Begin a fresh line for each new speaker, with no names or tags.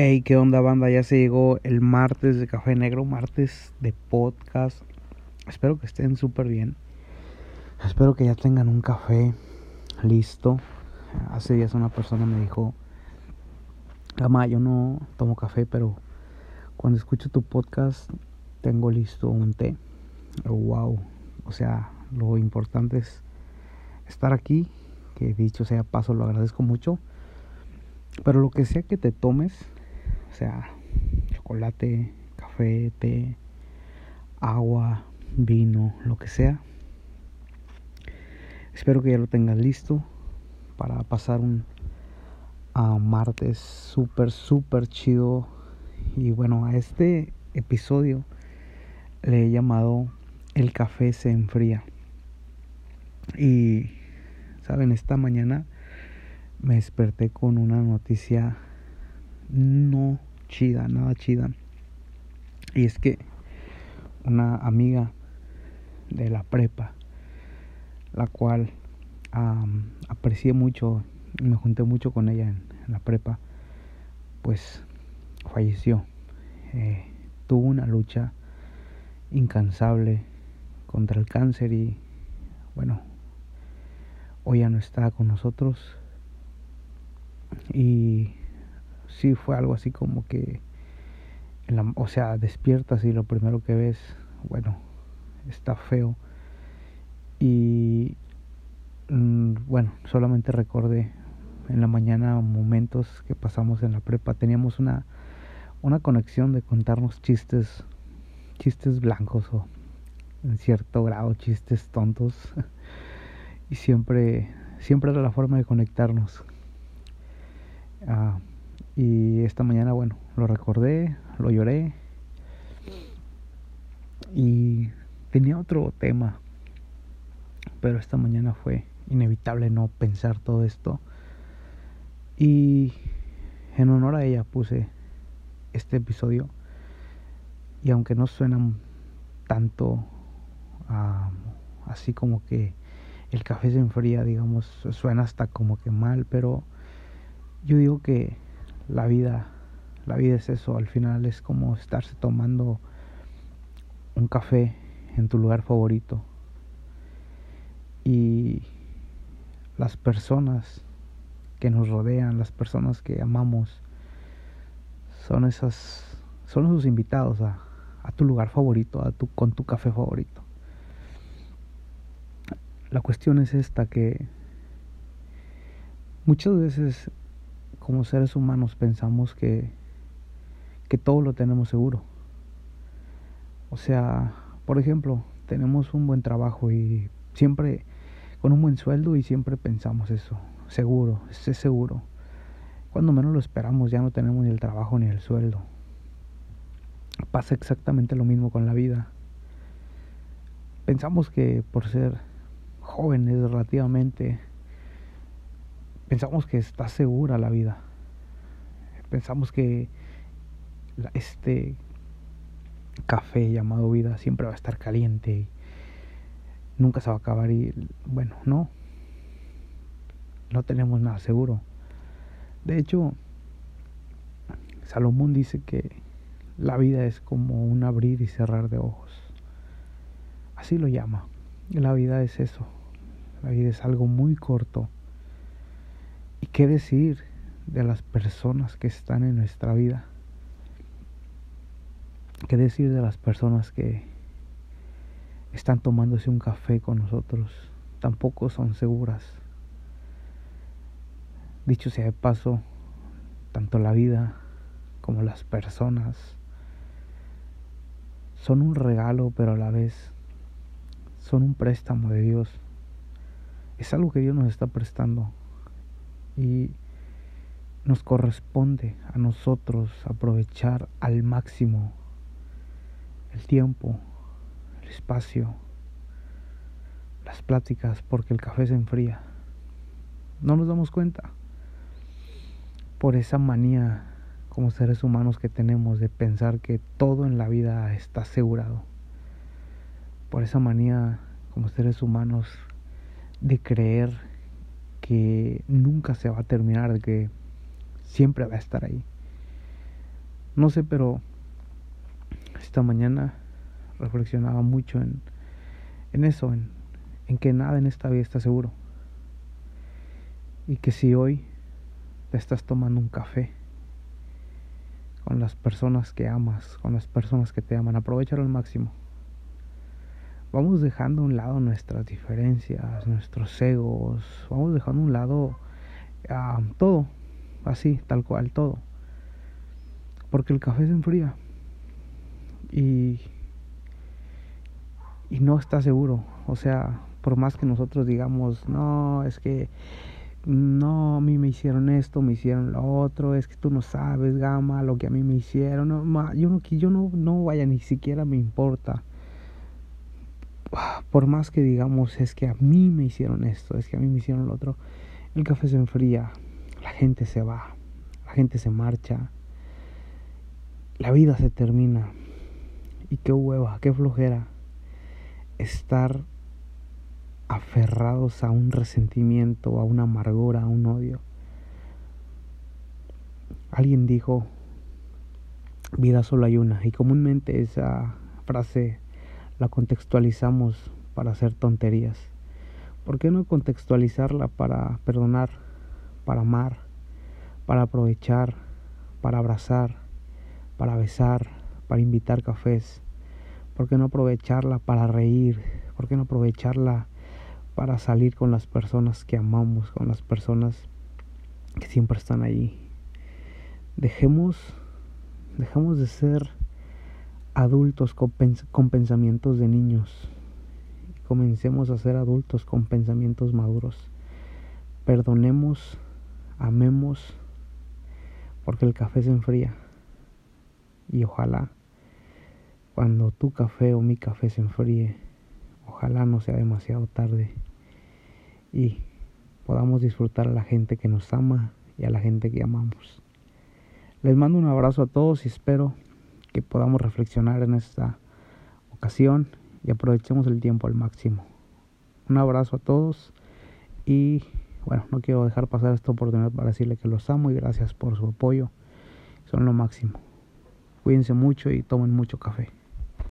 Hey, ¿qué onda banda? Ya se llegó el martes de Café Negro, martes de podcast. Espero que estén súper bien. Espero que ya tengan un café listo. Hace días una persona me dijo, Gama, yo no tomo café, pero cuando escucho tu podcast tengo listo un té. wow. O sea, lo importante es estar aquí. Que dicho sea paso, lo agradezco mucho. Pero lo que sea que te tomes, o sea, chocolate, café, té, agua, vino, lo que sea. Espero que ya lo tengas listo para pasar un martes súper, súper chido. Y bueno, a este episodio le he llamado El café se enfría. Y, ¿saben? Esta mañana me desperté con una noticia no chida, nada chida. Y es que una amiga de la prepa, la cual aprecié mucho, me junté mucho con ella en, la prepa, pues falleció. Eh, tuvo una lucha incansable contra el cáncer y bueno, hoy ya no está con nosotros. Y sí fue algo así como que, o sea, despiertas y lo primero que ves, bueno, está feo. Y mm, bueno, solamente recordé en la mañana momentos que pasamos en la prepa. Teníamos una, una conexión de contarnos chistes, chistes blancos o en cierto grado chistes tontos. y siempre, siempre era la forma de conectarnos. Ah, y esta mañana, bueno, lo recordé, lo lloré. Y tenía otro tema. Pero esta mañana fue inevitable no pensar todo esto. Y en honor a ella puse este episodio. Y aunque no suena tanto así como que el café se enfría, digamos, suena hasta como que mal, pero yo digo que la vida, la vida es eso, al final es como estarse tomando un café en tu lugar favorito. Y las personas que nos rodean, las personas que amamos, son esas, son esos invitados a, a tu lugar favorito, a tu, con tu café favorito. La cuestión es esta que muchas veces como seres humanos pensamos que, que todo lo tenemos seguro. O sea, por ejemplo, tenemos un buen trabajo y siempre con un buen sueldo y siempre pensamos eso, seguro, es seguro. Cuando menos lo esperamos ya no tenemos ni el trabajo ni el sueldo. Pasa exactamente lo mismo con la vida. Pensamos que por ser jóvenes relativamente pensamos que está segura la vida. Pensamos que este café llamado vida siempre va a estar caliente y nunca se va a acabar y bueno, no. No tenemos nada seguro. De hecho, Salomón dice que la vida es como un abrir y cerrar de ojos. Así lo llama. La vida es eso. La vida es algo muy corto ¿Y qué decir de las personas que están en nuestra vida? ¿Qué decir de las personas que están tomándose un café con nosotros? Tampoco son seguras. Dicho sea de paso, tanto la vida como las personas son un regalo, pero a la vez son un préstamo de Dios. Es algo que Dios nos está prestando y nos corresponde a nosotros aprovechar al máximo el tiempo, el espacio, las pláticas, porque el café se enfría. No nos damos cuenta por esa manía como seres humanos que tenemos de pensar que todo en la vida está asegurado. Por esa manía como seres humanos de creer que nunca se va a terminar, de que siempre va a estar ahí. No sé, pero esta mañana reflexionaba mucho en, en eso, en, en que nada en esta vida está seguro. Y que si hoy te estás tomando un café con las personas que amas, con las personas que te aman, aprovechalo al máximo. Vamos dejando a un lado nuestras diferencias, nuestros egos, vamos dejando a un lado ah, todo, así, tal cual, todo. Porque el café se enfría y, y no está seguro. O sea, por más que nosotros digamos, no, es que no, a mí me hicieron esto, me hicieron lo otro, es que tú no sabes, gama, lo que a mí me hicieron, no, yo no, yo no, no vaya, ni siquiera me importa. Por más que digamos, es que a mí me hicieron esto, es que a mí me hicieron lo otro, el café se enfría, la gente se va, la gente se marcha, la vida se termina. Y qué hueva, qué flojera estar aferrados a un resentimiento, a una amargura, a un odio. Alguien dijo, vida solo hay una, y comúnmente esa frase la contextualizamos para hacer tonterías. ¿Por qué no contextualizarla para perdonar, para amar, para aprovechar, para abrazar, para besar, para invitar cafés? ¿Por qué no aprovecharla para reír? ¿Por qué no aprovecharla para salir con las personas que amamos, con las personas que siempre están ahí. Dejemos, dejemos de ser adultos con, pensamientos de niños comencemos a ser adultos con pensamientos maduros. Perdonemos, amemos, porque el café se enfría. Y ojalá cuando tu café o mi café se enfríe, ojalá no sea demasiado tarde y podamos disfrutar a la gente que nos ama y a la gente que amamos. Les mando un abrazo a todos y espero que podamos reflexionar en esta ocasión y aprovechemos el tiempo al máximo. Un abrazo a todos y bueno, no quiero dejar pasar esta oportunidad para decirle que los amo y gracias por su apoyo. Son lo máximo. Cuídense mucho y tomen mucho café.